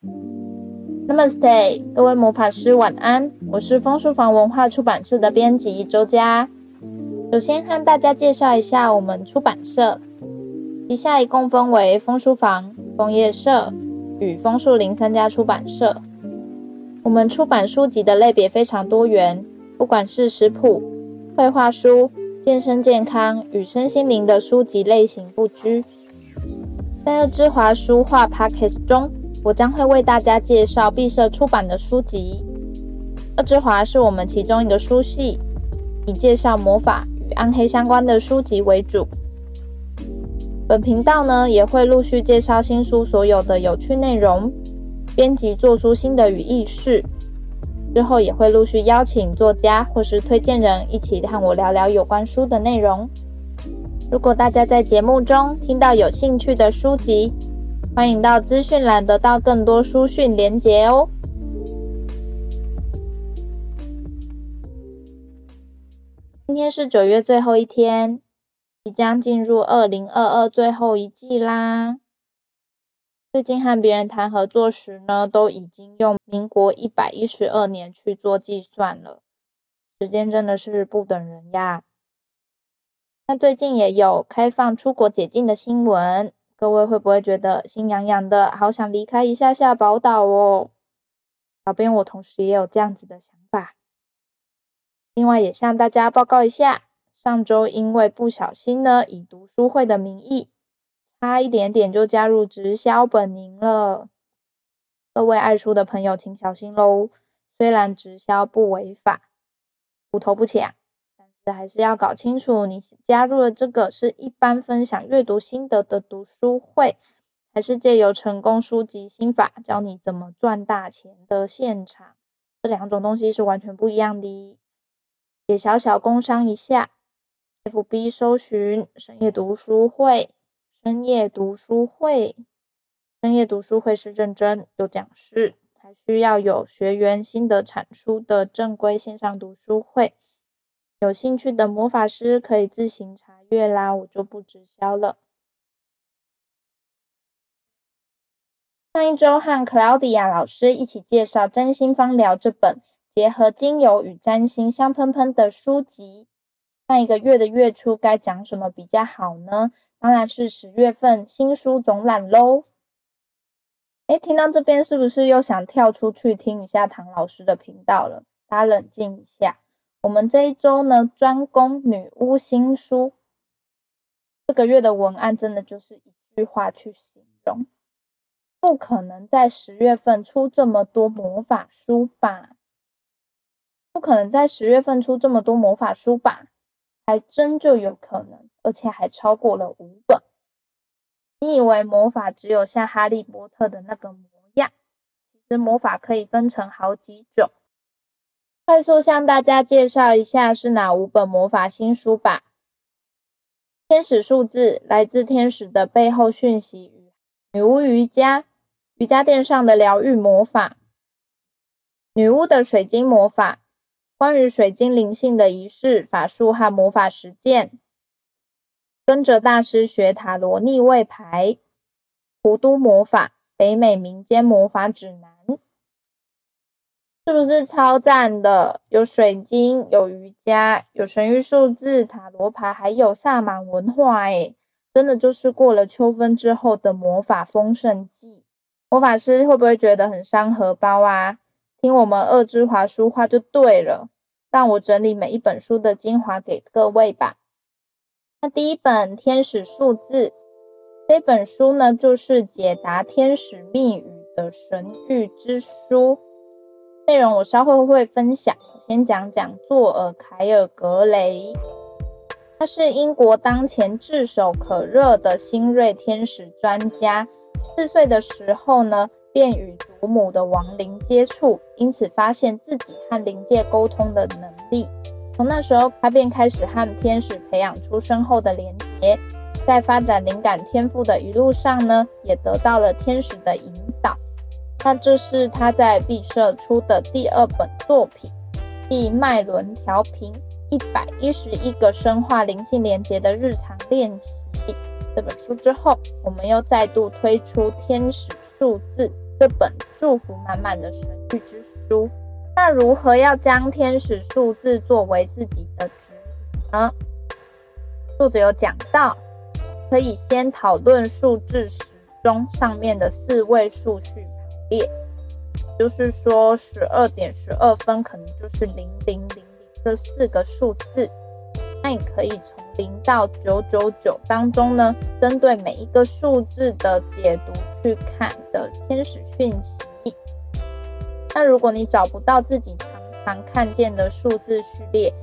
Namaste，各位魔法师晚安。我是枫书房文化出版社的编辑周佳。首先和大家介绍一下我们出版社，旗下一共分为枫书房、枫叶社与枫树林三家出版社。我们出版书籍的类别非常多元，不管是食谱、绘画书、健身健康与身心灵的书籍类型不拘。在之华书画 Podcast 中，我将会为大家介绍毕设出版的书籍。恶之华是我们其中一个书系，以介绍魔法与暗黑相关的书籍为主。本频道呢，也会陆续介绍新书所有的有趣内容，编辑做出新的与軼事。之后也会陆续邀请作家或是推荐人一起和我聊聊有关书的内容。如果大家在节目中听到有兴趣的书籍，欢迎到资讯栏得到更多书讯连结哦。今天是九月最后一天，即将进入二零二二最后一季啦。最近和别人谈合作时呢，都已经用民国一百一十二年去做计算了，时间真的是不等人呀。那最近也有开放出国解禁的新闻。各位会不会觉得心痒痒的，好想离开一下下宝岛哦？小编我同时也有这样子的想法。另外也向大家报告一下，上周因为不小心呢，以读书会的名义，差一点点就加入直销本营了。各位爱书的朋友请小心喽，虽然直销不违法，虎头不抢。还是要搞清楚，你加入了这个是一般分享阅读心得的读书会，还是借由成功书籍心法教你怎么赚大钱的现场？这两种东西是完全不一样的。也小小工商一下，FB 搜寻深夜读书会，深夜读书会，深夜读书会是认真有讲师，还需要有学员心得产出的正规线上读书会。有兴趣的魔法师可以自行查阅啦，我就不直销了。上一周和 Claudia 老师一起介绍《占星芳疗》这本结合精油与占星香喷喷的书籍。上一个月的月初该讲什么比较好呢？当然是十月份新书总览喽。诶，听到这边是不是又想跳出去听一下唐老师的频道了？大家冷静一下。我们这一周呢，专攻女巫新书。这个月的文案真的就是一句话去形容：不可能在十月份出这么多魔法书吧？不可能在十月份出这么多魔法书吧？还真就有可能，而且还超过了五本。你以为魔法只有像哈利波特的那个模样？其实魔法可以分成好几种。快速向大家介绍一下是哪五本魔法新书吧。天使数字，来自天使的背后讯息与女巫瑜伽，瑜伽垫上的疗愈魔法，女巫的水晶魔法，关于水晶灵性的仪式、法术和魔法实践，跟着大师学塔罗逆位牌，弧都魔法，北美民间魔法指南。是不是超赞的？有水晶，有瑜伽，有神域数字、塔罗牌，还有萨满文化，诶，真的就是过了秋分之后的魔法丰盛季。魔法师会不会觉得很伤荷包啊？听我们二之华书话就对了。让我整理每一本书的精华给各位吧。那第一本天使数字这本书呢，就是解答天使密语的神域之书。内容我稍后会分享，先讲讲作尔凯尔格雷，他是英国当前炙手可热的新锐天使专家。四岁的时候呢，便与祖母的亡灵接触，因此发现自己和灵界沟通的能力。从那时候，他便开始和天使培养出深厚的连结，在发展灵感天赋的一路上呢，也得到了天使的引导。那这是他在毕社出的第二本作品，继脉轮调频一百一十一个深化灵性连结的日常练习这本书之后，我们又再度推出天使数字这本祝福满满的神谕之书。那如何要将天使数字作为自己的指引呢？作者有讲到，可以先讨论数字时钟上面的四位数序列，就是说十二点十二分可能就是零零零零这四个数字。那你可以从零到九九九当中呢，针对每一个数字的解读去看的天使讯息。那如果你找不到自己常常看见的数字序列，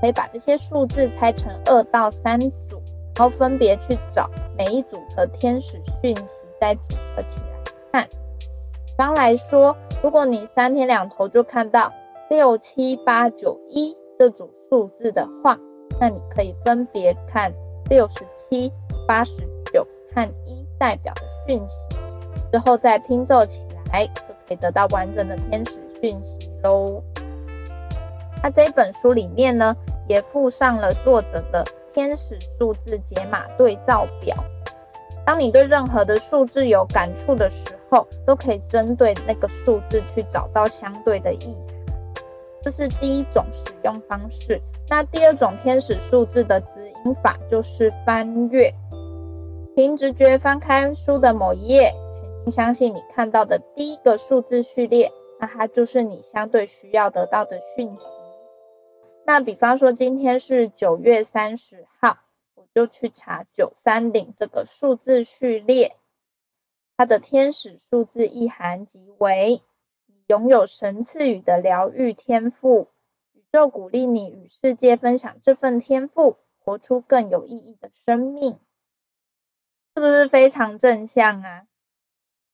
可以把这些数字拆成二到三组，然后分别去找每一组的天使讯息，再组合起来看。比方来说，如果你三天两头就看到六七八九一这组数字的话，那你可以分别看六十七、八十九和一代表的讯息，之后再拼凑起来，就可以得到完整的天使讯息喽。那这本书里面呢，也附上了作者的天使数字解码对照表。当你对任何的数字有感触的时候，都可以针对那个数字去找到相对的意义。这是第一种使用方式。那第二种天使数字的指引法就是翻阅，凭直觉翻开书的某一页，全心相信你看到的第一个数字序列，那它就是你相对需要得到的讯息。那比方说今天是九月三十号，我就去查九三零这个数字序列，它的天使数字意涵即为。拥有神赐予的疗愈天赋，宇宙鼓励你与世界分享这份天赋，活出更有意义的生命，是不是非常正向啊？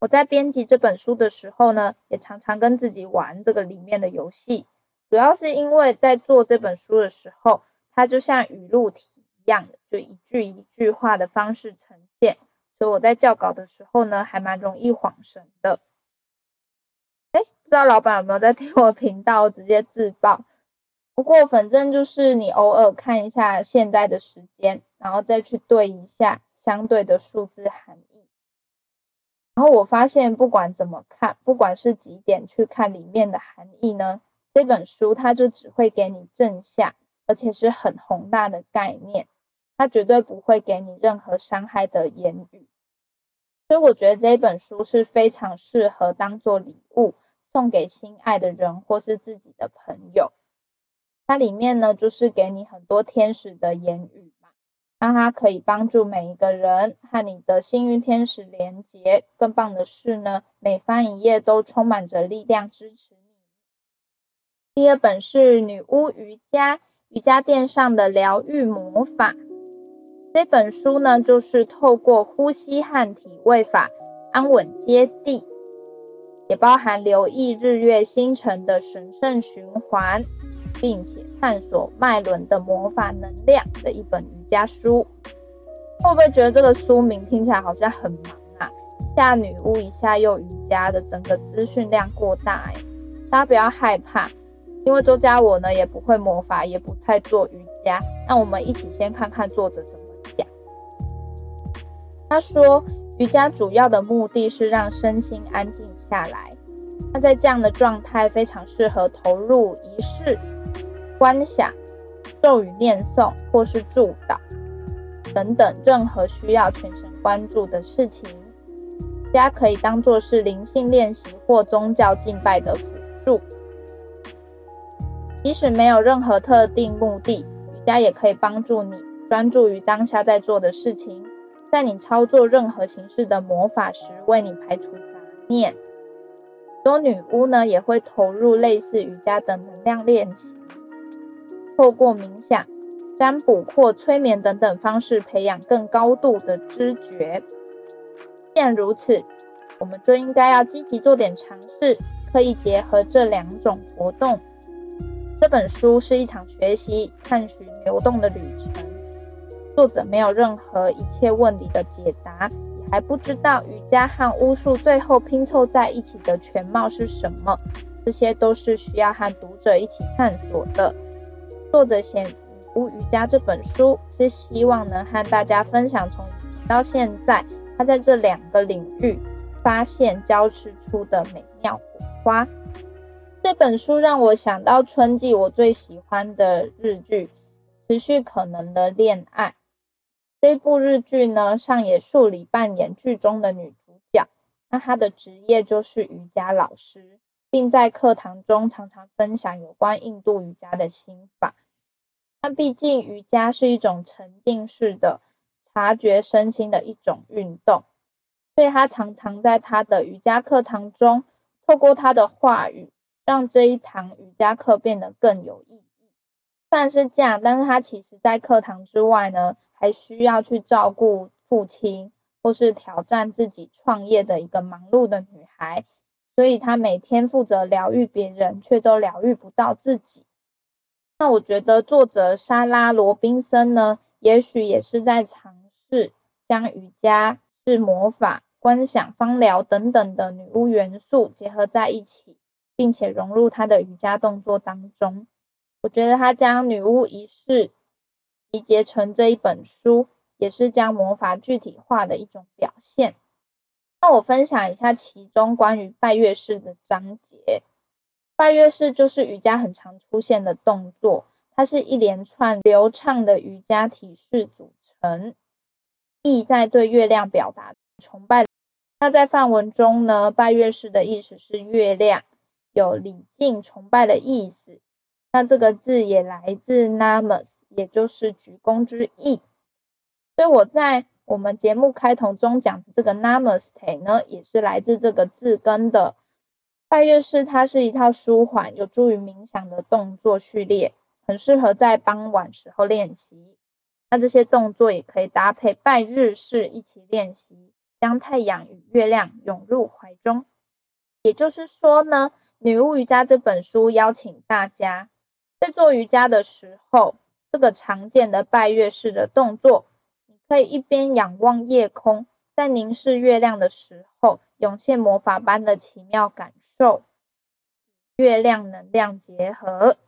我在编辑这本书的时候呢，也常常跟自己玩这个里面的游戏，主要是因为在做这本书的时候，它就像语录题一样的，就一句一句话的方式呈现，所以我在校稿的时候呢，还蛮容易恍神的。不知道老板有没有在听我频道，直接自爆。不过反正就是你偶尔看一下现在的时间，然后再去对一下相对的数字含义。然后我发现不管怎么看，不管是几点去看里面的含义呢，这本书它就只会给你正向，而且是很宏大的概念，它绝对不会给你任何伤害的言语。所以我觉得这本书是非常适合当做礼物。送给心爱的人或是自己的朋友，它里面呢就是给你很多天使的言语嘛，让它可以帮助每一个人和你的幸运天使连结。更棒的是呢，每翻一页都充满着力量支持你。第二本是女巫瑜伽，瑜伽垫上的疗愈魔法。这本书呢就是透过呼吸和体位法安稳接地。也包含留意日月星辰的神圣循环，并且探索脉轮的魔法能量的一本瑜伽书。会不会觉得这个书名听起来好像很忙啊？下女巫，一下又瑜伽的，整个资讯量过大哎。大家不要害怕，因为周佳我呢也不会魔法，也不太做瑜伽。那我们一起先看看作者怎么。他说。瑜伽主要的目的是让身心安静下来。那在这样的状态非常适合投入仪式、观想、咒语念诵或是祝祷等等任何需要全神关注的事情。瑜伽可以当作是灵性练习或宗教敬拜的辅助。即使没有任何特定目的，瑜伽也可以帮助你专注于当下在做的事情。在你操作任何形式的魔法时，为你排除杂念。多女巫呢也会投入类似瑜伽的能量练习，透过冥想、占卜或催眠等等方式，培养更高度的知觉。既然如此，我们就应该要积极做点尝试，刻意结合这两种活动。这本书是一场学习、探寻、流动的旅程。作者没有任何一切问题的解答，也还不知道瑜伽和巫术最后拼凑在一起的全貌是什么，这些都是需要和读者一起探索的。作者写《女巫瑜伽》这本书，是希望能和大家分享从以前到现在，他在这两个领域发现交织出的美妙火花。这本书让我想到春季我最喜欢的日剧《持续可能的恋爱》。这部日剧呢，上野树里扮演剧中的女主角，那她的职业就是瑜伽老师，并在课堂中常常分享有关印度瑜伽的心法。那毕竟瑜伽是一种沉浸式的察觉身心的一种运动，所以他常常在他的瑜伽课堂中，透过他的话语，让这一堂瑜伽课变得更有意义。虽然是这样，但是他其实在课堂之外呢，还需要去照顾父亲，或是挑战自己创业的一个忙碌的女孩，所以他每天负责疗愈别人，却都疗愈不到自己。那我觉得作者莎拉·罗宾森呢，也许也是在尝试将瑜伽、是魔法、观想、芳疗等等的女巫元素结合在一起，并且融入他的瑜伽动作当中。我觉得他将女巫仪式集结成这一本书，也是将魔法具体化的一种表现。那我分享一下其中关于拜月式的章节。拜月式就是瑜伽很常出现的动作，它是一连串流畅的瑜伽体式组成，意在对月亮表达崇拜。那在梵文中呢，拜月式的意思是月亮，有礼敬崇拜的意思。那这个字也来自 namas，也就是鞠躬之意。所以我在我们节目开头中讲的这个 namaste 呢，也是来自这个字根的。拜月式它是一套舒缓、有助于冥想的动作序列，很适合在傍晚时候练习。那这些动作也可以搭配拜日式一起练习，将太阳与月亮拥入怀中。也就是说呢，《女巫瑜伽》这本书邀请大家在做瑜伽的时候，这个常见的拜月式的动作，你可以一边仰望夜空。在凝视月亮的时候，涌现魔法般的奇妙感受，月亮能量结合，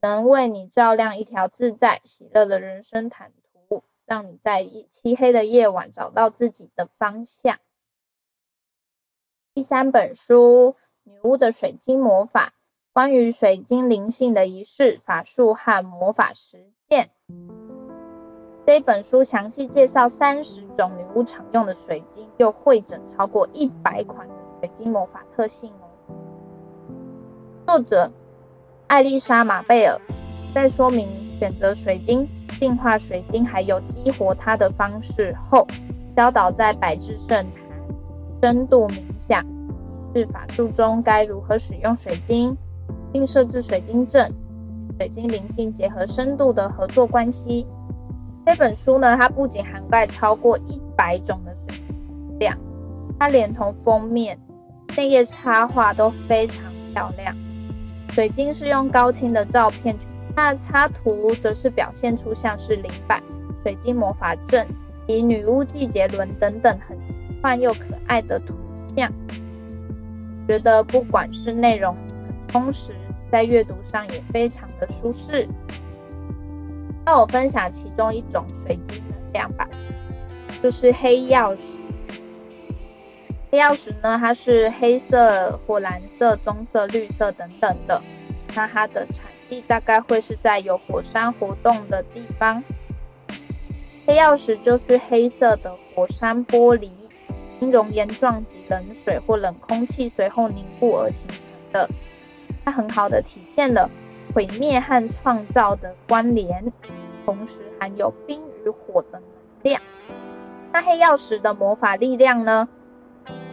能为你照亮一条自在喜乐的人生坦途，让你在漆黑的夜晚找到自己的方向。第三本书《女巫的水晶魔法》，关于水晶灵性的仪式、法术和魔法实践。这本书详细介绍三十种女巫常用的水晶，又汇整超过一百款的水晶魔法特性哦。作者艾丽莎马贝尔在说明选择水晶、净化水晶还有激活它的方式后，教导在百智圣坛深度冥想仪式法术中该如何使用水晶，并设置水晶阵，水晶灵性结合深度的合作关系。这本书呢，它不仅涵盖超过一百种的水晶量，它连同封面、内页插画都非常漂亮。水晶是用高清的照片，那插图则是表现出像是灵摆、水晶魔法阵及女巫季节轮等等很奇幻又可爱的图像。觉得不管是内容充实，在阅读上也非常的舒适。那我分享其中一种水晶能量吧，就是黑曜石。黑曜石呢，它是黑色或蓝色、棕色、绿色等等的。那它的产地大概会是在有火山活动的地方。黑曜石就是黑色的火山玻璃，因熔岩撞击冷水或冷空气随后凝固而形成的。它很好的体现了。毁灭和创造的关联，同时含有冰与火的能量。那黑曜石的魔法力量呢？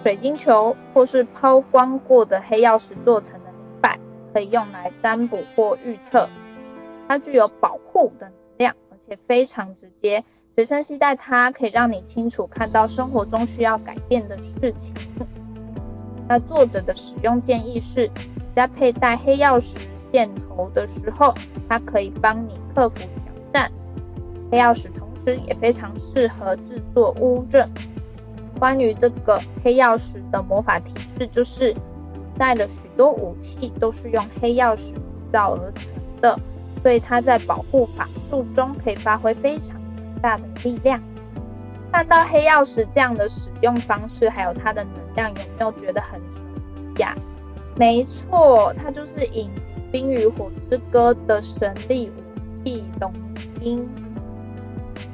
水晶球或是抛光过的黑曜石做成的灵摆，可以用来占卜或预测。它具有保护的能量，而且非常直接。随身携带它，可以让你清楚看到生活中需要改变的事情。那作者的使用建议是，在佩戴黑曜石。箭头的时候，它可以帮你克服挑战。黑曜石同时也非常适合制作乌镇。关于这个黑曜石的魔法提示，就是古代的许多武器都是用黑曜石制造而成的，所以它在保护法术中可以发挥非常强大的力量。看到黑曜石这样的使用方式，还有它的能量，有没有觉得很熟悉呀？没错，它就是影集《冰与火之歌》的神力武器龙晶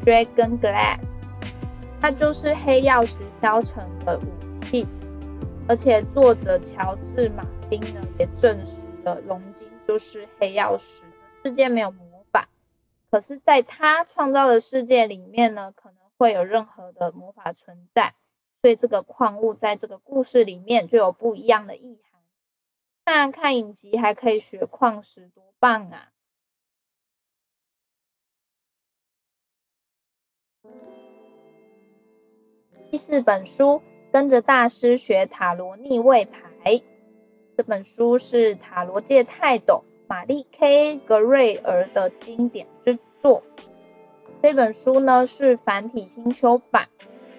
（Dragon Glass），它就是黑曜石削成的武器。而且作者乔治·马丁呢也证实了龙晶就是黑曜石。世界没有魔法，可是在他创造的世界里面呢，可能会有任何的魔法存在。所以这个矿物在这个故事里面就有不一样的意涵。那看影集还可以学矿石，多棒啊！第四本书。跟着大师学塔罗逆位牌，这本书是塔罗界泰斗玛丽 K 格瑞尔的经典之作。这本书呢是繁体新修版，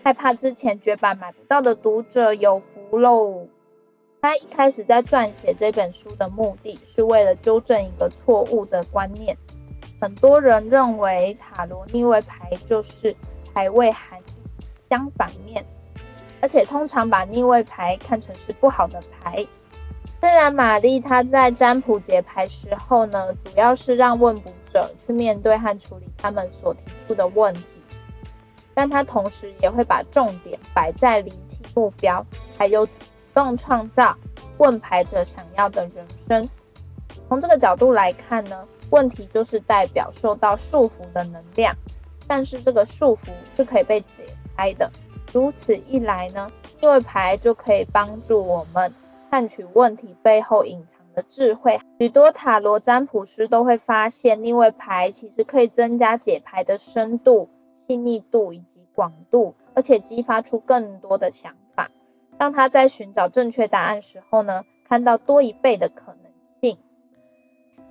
害怕之前绝版买不到的读者有福喽。他一开始在撰写这本书的目的是为了纠正一个错误的观念，很多人认为塔罗逆位牌就是牌位含义相反面。而且通常把逆位牌看成是不好的牌。虽然玛丽她在占卜解牌时候呢，主要是让问卜者去面对和处理他们所提出的问题，但她同时也会把重点摆在厘清目标，还有动创造问牌者想要的人生。从这个角度来看呢，问题就是代表受到束缚的能量，但是这个束缚是可以被解开的。如此一来呢，逆位牌就可以帮助我们探取问题背后隐藏的智慧。许多塔罗占卜师都会发现，逆位牌其实可以增加解牌的深度、细腻度以及广度，而且激发出更多的想让他在寻找正确答案时候呢，看到多一倍的可能性。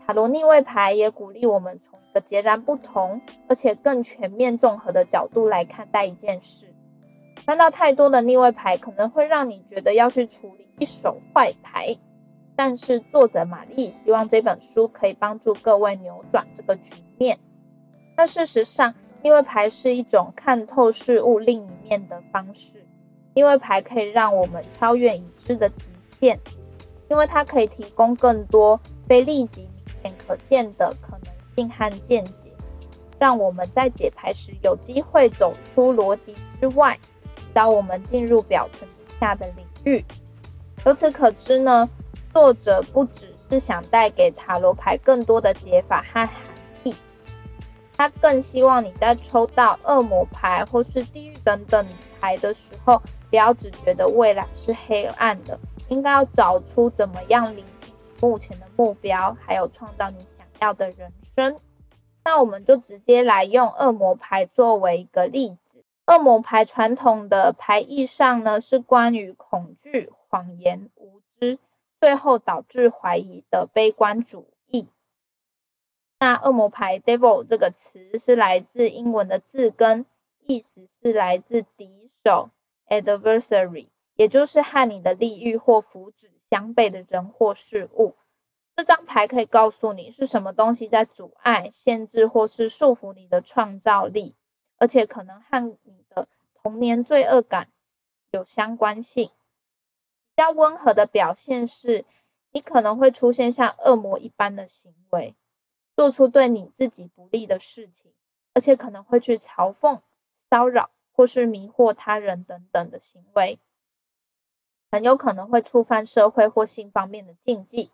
塔罗逆位牌也鼓励我们从一个截然不同，而且更全面综合的角度来看待一件事。翻到太多的逆位牌，可能会让你觉得要去处理一手坏牌。但是作者玛丽希望这本书可以帮助各位扭转这个局面。那事实上，逆位牌是一种看透事物另一面的方式。因为牌可以让我们超越已知的极限，因为它可以提供更多非立即明显可见的可能性和见解，让我们在解牌时有机会走出逻辑之外。导我们进入表层之下的领域。由此可知呢，作者不只是想带给塔罗牌更多的解法和含义，他更希望你在抽到恶魔牌或是地狱等等牌的时候，不要只觉得未来是黑暗的，应该要找出怎么样理清目前的目标，还有创造你想要的人生。那我们就直接来用恶魔牌作为一个例子。恶魔牌传统的牌意上呢，是关于恐惧、谎言、无知，最后导致怀疑的悲观主义。那恶魔牌 devil 这个词是来自英文的字根，意思是来自敌手 adversary，也就是和你的利益或福祉相悖的人或事物。这张牌可以告诉你是什么东西在阻碍、限制或是束缚你的创造力。而且可能和你的童年罪恶感有相关性。比较温和的表现是，你可能会出现像恶魔一般的行为，做出对你自己不利的事情，而且可能会去嘲讽、骚扰或是迷惑他人等等的行为。很有可能会触犯社会或性方面的禁忌，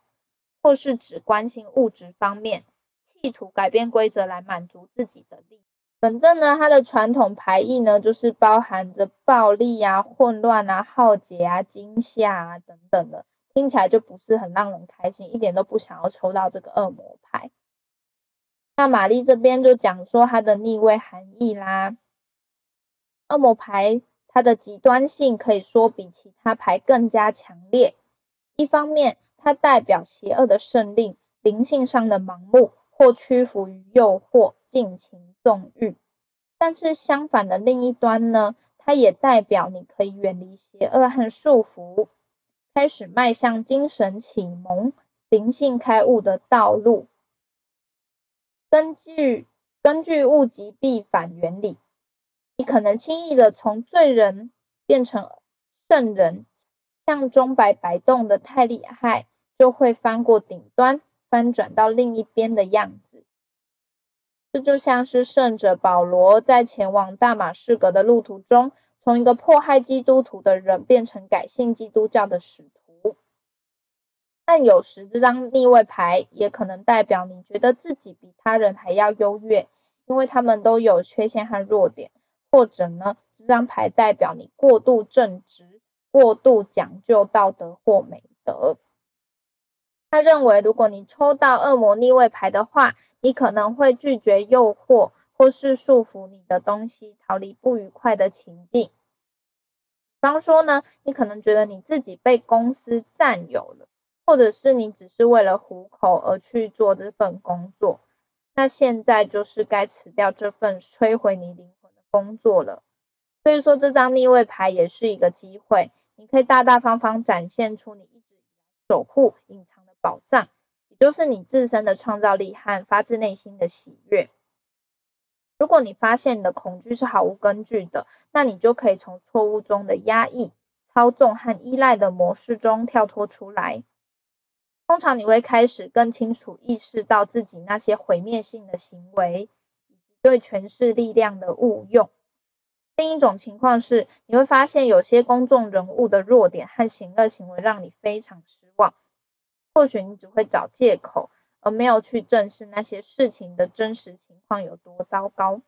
或是只关心物质方面，企图改变规则来满足自己的利益。反正呢，它的传统牌意呢，就是包含着暴力啊、混乱啊、浩劫啊、惊吓啊等等的，听起来就不是很让人开心，一点都不想要抽到这个恶魔牌。那玛丽这边就讲说它的逆位含义啦，恶魔牌它的极端性可以说比其他牌更加强烈。一方面，它代表邪恶的胜利，灵性上的盲目。或屈服于诱惑、尽情纵欲，但是相反的另一端呢，它也代表你可以远离邪恶和束缚，开始迈向精神启蒙、灵性开悟的道路。根据根据物极必反原理，你可能轻易的从罪人变成圣人，像钟摆摆动的太厉害，就会翻过顶端，翻转到另一边的样子。这就像是圣者保罗在前往大马士革的路途中，从一个迫害基督徒的人变成改信基督教的使徒。但有时这张逆位牌也可能代表你觉得自己比他人还要优越，因为他们都有缺陷和弱点，或者呢，这张牌代表你过度正直、过度讲究道德或美德。他认为，如果你抽到恶魔逆位牌的话，你可能会拒绝诱惑，或是束缚你的东西，逃离不愉快的情境。比方说呢，你可能觉得你自己被公司占有了，或者是你只是为了糊口而去做这份工作，那现在就是该辞掉这份摧毁你灵工作了。所以说，这张逆位牌也是一个机会，你可以大大方方展现出你一直守护、隐藏的宝藏，也就是你自身的创造力和发自内心的喜悦。如果你发现你的恐惧是毫无根据的，那你就可以从错误中的压抑、操纵和依赖的模式中跳脱出来。通常你会开始更清楚意识到自己那些毁灭性的行为，对权势力量的误用。另一种情况是，你会发现有些公众人物的弱点和行恶行为让你非常失望。或许你只会找借口，而没有去正视那些事情的真实情况有多糟糕。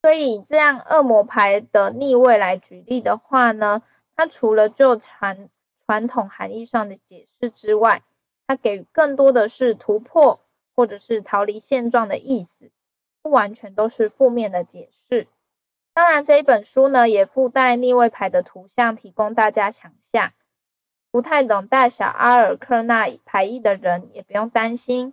所以，这样恶魔牌的逆位来举例的话呢，它除了就传传统含义上的解释之外，它给更多的是突破或者是逃离现状的意思，不完全都是负面的解释。当然，这一本书呢也附带逆位牌的图像，提供大家想象。不太懂大小阿尔克纳牌意的人也不用担心，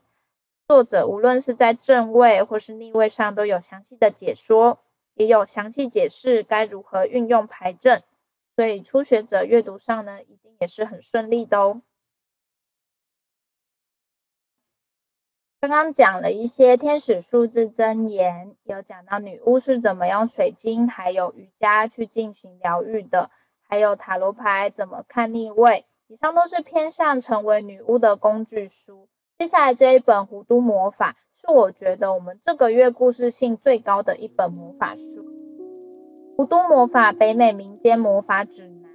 作者无论是在正位或是逆位上都有详细的解说，也有详细解释该如何运用牌阵，所以初学者阅读上呢一定也是很顺利的哦。刚刚讲了一些天使数字真言，有讲到女巫是怎么用水晶还有瑜伽去进行疗愈的。还有塔罗牌怎么看逆位，以上都是偏向成为女巫的工具书。接下来这一本《弧都魔法》是我觉得我们这个月故事性最高的一本魔法书，《弧都魔法：北美民间魔法指南》。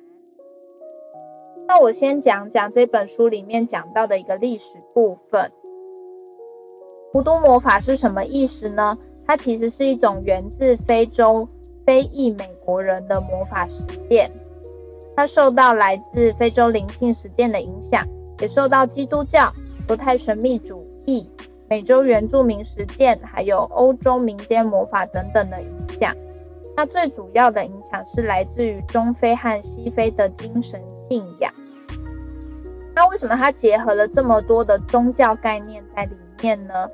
那我先讲讲这本书里面讲到的一个历史部分。弧都魔法是什么意思呢？它其实是一种源自非洲非裔美国人的魔法实践。它受到来自非洲灵性实践的影响，也受到基督教、犹太神秘主义、美洲原住民实践，还有欧洲民间魔法等等的影响。那最主要的影响是来自于中非和西非的精神信仰。那为什么它结合了这么多的宗教概念在里面呢？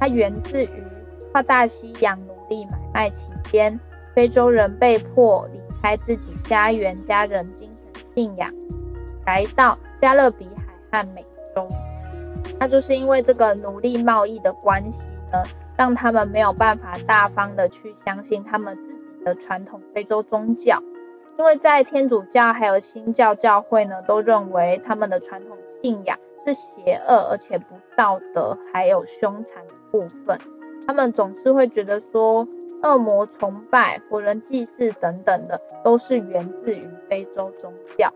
它源自于跨大西洋奴隶买卖期间，非洲人被迫离开自己家园、家人、精神信仰，来到加勒比海和美洲。那就是因为这个奴隶贸易的关系呢，让他们没有办法大方的去相信他们自己的传统非洲宗教。因为在天主教还有新教教会呢，都认为他们的传统信仰是邪恶而且不道德，还有凶残的部分。他们总是会觉得说，恶魔崇拜、活人祭祀等等的，都是源自于非洲宗教。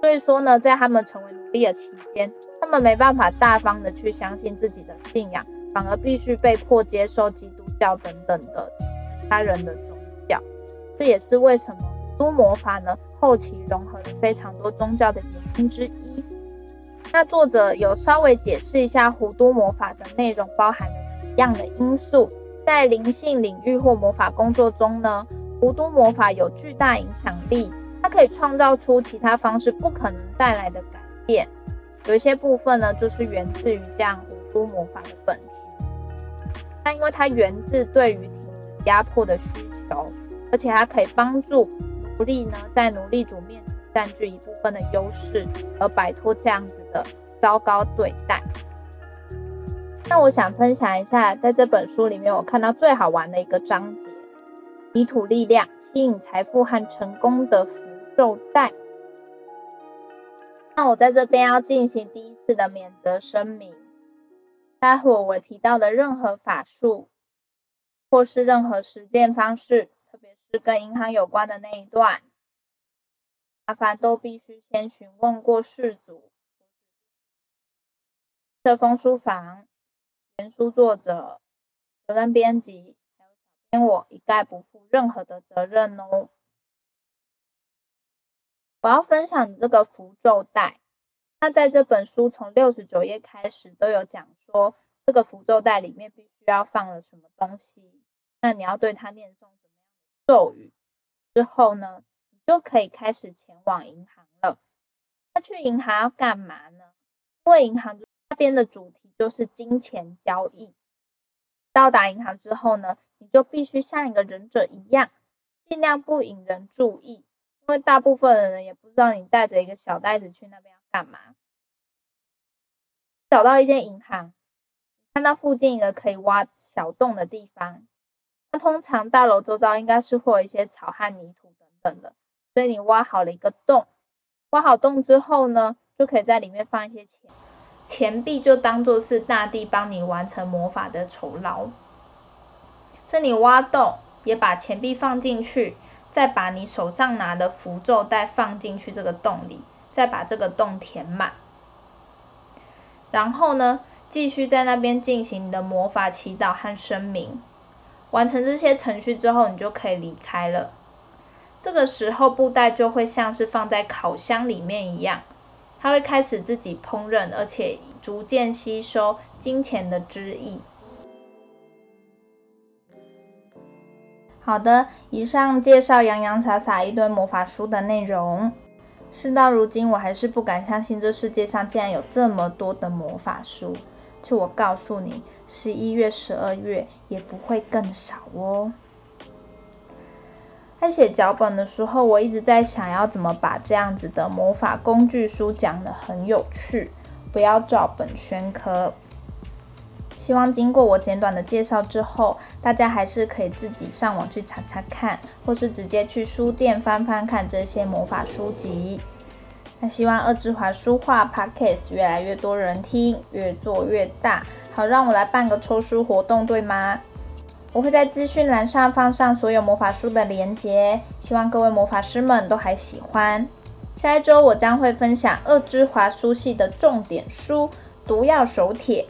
所以说呢，在他们成为奴隶的期间，他们没办法大方的去相信自己的信仰，反而必须被迫接受基督教等等的其他人的宗教。这也是为什么弧都魔法呢，后期融合了非常多宗教的原因之一。那作者有稍微解释一下弧都魔法的内容包含了什么样的因素。在灵性领域或魔法工作中呢，弧都魔法有巨大影响力，它可以创造出其他方式不可能带来的改变。有一些部分呢，就是源自于这样弧都魔法的本质。那因为它源自对于停止压迫的需求，而且它可以帮助奴隶呢，在奴隶主面占据一部分的优势，而摆脱这样子的糟糕对待。那我想分享一下，在这本书里面我看到最好玩的一个章节。泥土力量吸引财富和成功的符咒带。那我在这边要进行第一次的免责声明，待会我提到的任何法术或是任何实践方式，特别是跟银行有关的那一段，麻烦都必须先询问过事主。这封书房原书作者、责任编辑还有小编我一概不负任何的责任哦。我要分享这个符咒带，那在这本书从六十九页开始都有讲说，这个符咒带里面必须要放了什么东西，那你要对它念诵什么样的咒语，之后呢，就可以开始前往银行了。那去银行要干嘛呢？因为银行那边的主题就是金钱交易。到达银行之后呢，你就必须像一个忍者一样，尽量不引人注意。因为大部分的人也不知道你带着一个小袋子去那边要干嘛。找到一间银行，看到附近一个可以挖小洞的地方，那通常大楼周遭应该是会有一些草和泥土等等的，所以你挖好了一个洞，挖好洞之后呢，就可以在里面放一些钱，钱币就当做是大地帮你完成魔法的酬劳。所以你挖洞，也把钱币放进去。再把你手上拿的符咒带放进去这个洞里，再把这个洞填满，然后呢，继续在那边进行你的魔法祈祷和声明。完成这些程序之后，你就可以离开了。这个时候，布袋就会像是放在烤箱里面一样，它会开始自己烹饪，而且逐渐吸收金钱的汁液。好的，以上介绍洋洋洒洒一堆魔法书的内容。事到如今，我还是不敢相信这世界上竟然有这么多的魔法书。就我告诉你，十一月、十二月也不会更少哦。在写脚本的时候，我一直在想要怎么把这样子的魔法工具书讲得很有趣，不要照本宣科。希望经过我简短的介绍之后，大家还是可以自己上网去查查看，或是直接去书店翻翻看这些魔法书籍。那希望恶之华书画 Podcast 越来越多人听，越做越大，好让我来办个抽书活动，对吗？我会在资讯栏上放上所有魔法书的连结，希望各位魔法师们都还喜欢。下一周我将会分享恶之华书系的重点书《毒药手帖》。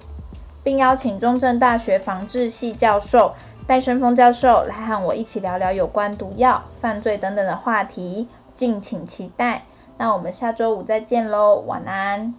并邀请中正大学防治系教授戴生峰教授来和我一起聊聊有关毒药、犯罪等等的话题，敬请期待。那我们下周五再见喽，晚安。